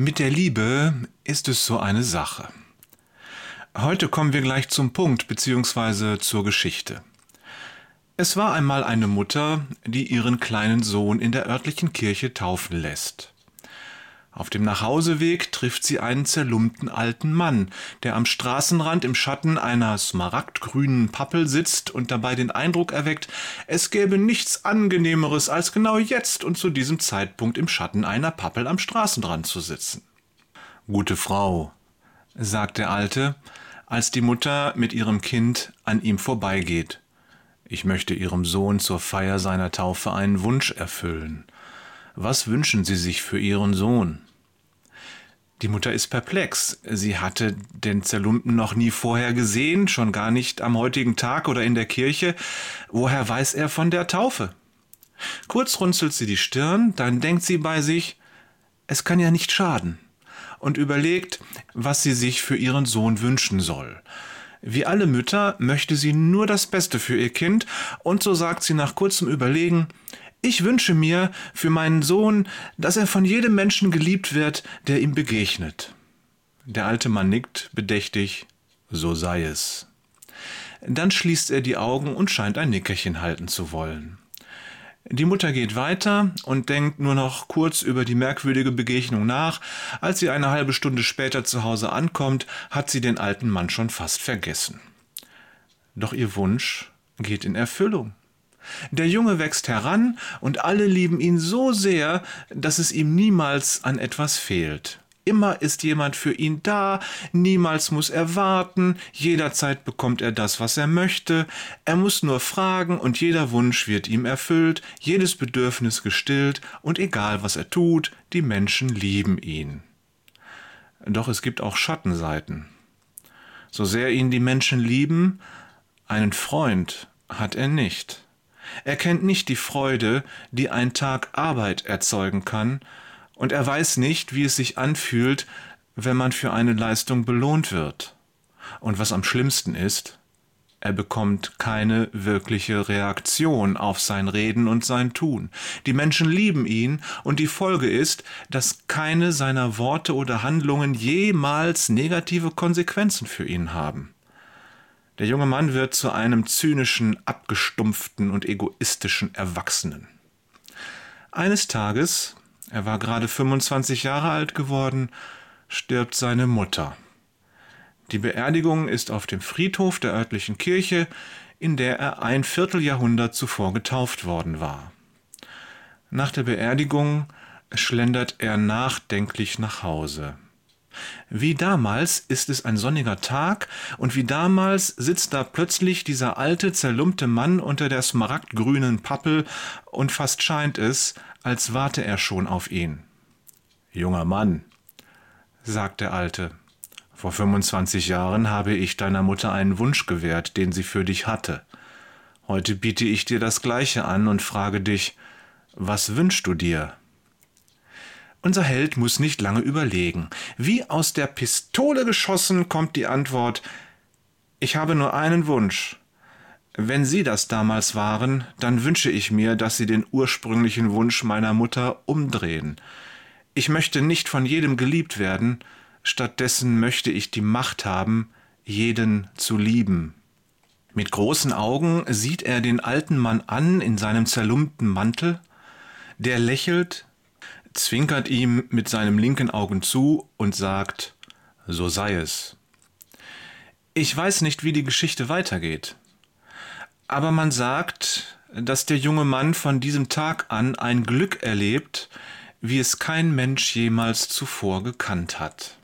Mit der Liebe ist es so eine Sache. Heute kommen wir gleich zum Punkt bzw. zur Geschichte. Es war einmal eine Mutter, die ihren kleinen Sohn in der örtlichen Kirche taufen lässt. Auf dem Nachhauseweg trifft sie einen zerlumpten alten Mann, der am Straßenrand im Schatten einer smaragdgrünen Pappel sitzt und dabei den Eindruck erweckt, es gäbe nichts angenehmeres, als genau jetzt und zu diesem Zeitpunkt im Schatten einer Pappel am Straßenrand zu sitzen. Gute Frau, sagt der Alte, als die Mutter mit ihrem Kind an ihm vorbeigeht. Ich möchte Ihrem Sohn zur Feier seiner Taufe einen Wunsch erfüllen. Was wünschen Sie sich für Ihren Sohn? Die Mutter ist perplex. Sie hatte den Zerlumpen noch nie vorher gesehen, schon gar nicht am heutigen Tag oder in der Kirche. Woher weiß er von der Taufe? Kurz runzelt sie die Stirn, dann denkt sie bei sich, es kann ja nicht schaden, und überlegt, was sie sich für ihren Sohn wünschen soll. Wie alle Mütter möchte sie nur das Beste für ihr Kind, und so sagt sie nach kurzem Überlegen, ich wünsche mir für meinen Sohn, dass er von jedem Menschen geliebt wird, der ihm begegnet. Der alte Mann nickt bedächtig, so sei es. Dann schließt er die Augen und scheint ein Nickerchen halten zu wollen. Die Mutter geht weiter und denkt nur noch kurz über die merkwürdige Begegnung nach. Als sie eine halbe Stunde später zu Hause ankommt, hat sie den alten Mann schon fast vergessen. Doch ihr Wunsch geht in Erfüllung. Der Junge wächst heran und alle lieben ihn so sehr, dass es ihm niemals an etwas fehlt. Immer ist jemand für ihn da, niemals muss er warten, jederzeit bekommt er das, was er möchte, er muss nur fragen und jeder Wunsch wird ihm erfüllt, jedes Bedürfnis gestillt und egal was er tut, die Menschen lieben ihn. Doch es gibt auch Schattenseiten. So sehr ihn die Menschen lieben, einen Freund hat er nicht. Er kennt nicht die Freude, die ein Tag Arbeit erzeugen kann, und er weiß nicht, wie es sich anfühlt, wenn man für eine Leistung belohnt wird. Und was am schlimmsten ist, er bekommt keine wirkliche Reaktion auf sein Reden und sein Tun. Die Menschen lieben ihn und die Folge ist, dass keine seiner Worte oder Handlungen jemals negative Konsequenzen für ihn haben. Der junge Mann wird zu einem zynischen, abgestumpften und egoistischen Erwachsenen. Eines Tages, er war gerade 25 Jahre alt geworden, stirbt seine Mutter. Die Beerdigung ist auf dem Friedhof der örtlichen Kirche, in der er ein Vierteljahrhundert zuvor getauft worden war. Nach der Beerdigung schlendert er nachdenklich nach Hause. Wie damals ist es ein sonniger Tag, und wie damals sitzt da plötzlich dieser alte, zerlumpte Mann unter der smaragdgrünen Pappel, und fast scheint es, als warte er schon auf ihn. Junger Mann, sagt der Alte, vor 25 Jahren habe ich deiner Mutter einen Wunsch gewährt, den sie für dich hatte. Heute biete ich dir das Gleiche an und frage dich, was wünschst du dir? Unser Held muss nicht lange überlegen. Wie aus der Pistole geschossen kommt die Antwort Ich habe nur einen Wunsch. Wenn Sie das damals waren, dann wünsche ich mir, dass Sie den ursprünglichen Wunsch meiner Mutter umdrehen. Ich möchte nicht von jedem geliebt werden, stattdessen möchte ich die Macht haben, jeden zu lieben. Mit großen Augen sieht er den alten Mann an in seinem zerlumpten Mantel, der lächelt, zwinkert ihm mit seinem linken Augen zu und sagt, so sei es. Ich weiß nicht, wie die Geschichte weitergeht, aber man sagt, dass der junge Mann von diesem Tag an ein Glück erlebt, wie es kein Mensch jemals zuvor gekannt hat.